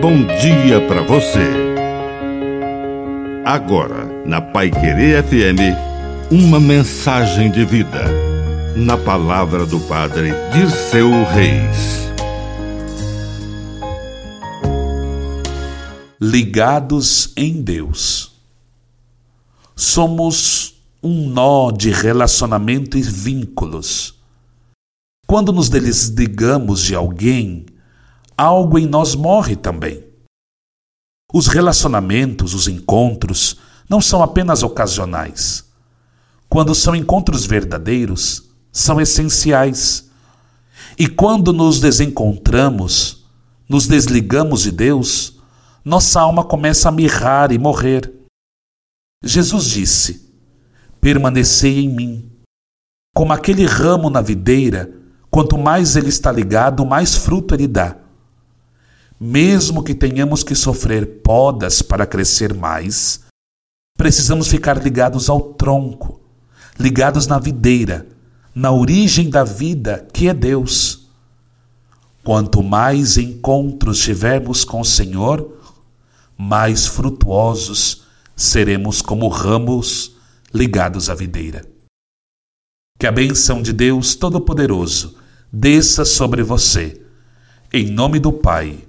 bom dia para você. Agora, na Pai Querer FM, uma mensagem de vida. Na palavra do Padre Dirceu Reis. Ligados em Deus. Somos um nó de relacionamento e vínculos. Quando nos desligamos de alguém, algo em nós morre também. Os relacionamentos, os encontros, não são apenas ocasionais. Quando são encontros verdadeiros, são essenciais. E quando nos desencontramos, nos desligamos de Deus, nossa alma começa a mirrar e morrer. Jesus disse: Permanecei em mim. Como aquele ramo na videira, quanto mais ele está ligado, mais fruto ele dá. Mesmo que tenhamos que sofrer podas para crescer mais, precisamos ficar ligados ao tronco, ligados na videira, na origem da vida, que é Deus. Quanto mais encontros tivermos com o Senhor, mais frutuosos seremos como ramos ligados à videira. Que a bênção de Deus Todo-Poderoso desça sobre você, em nome do Pai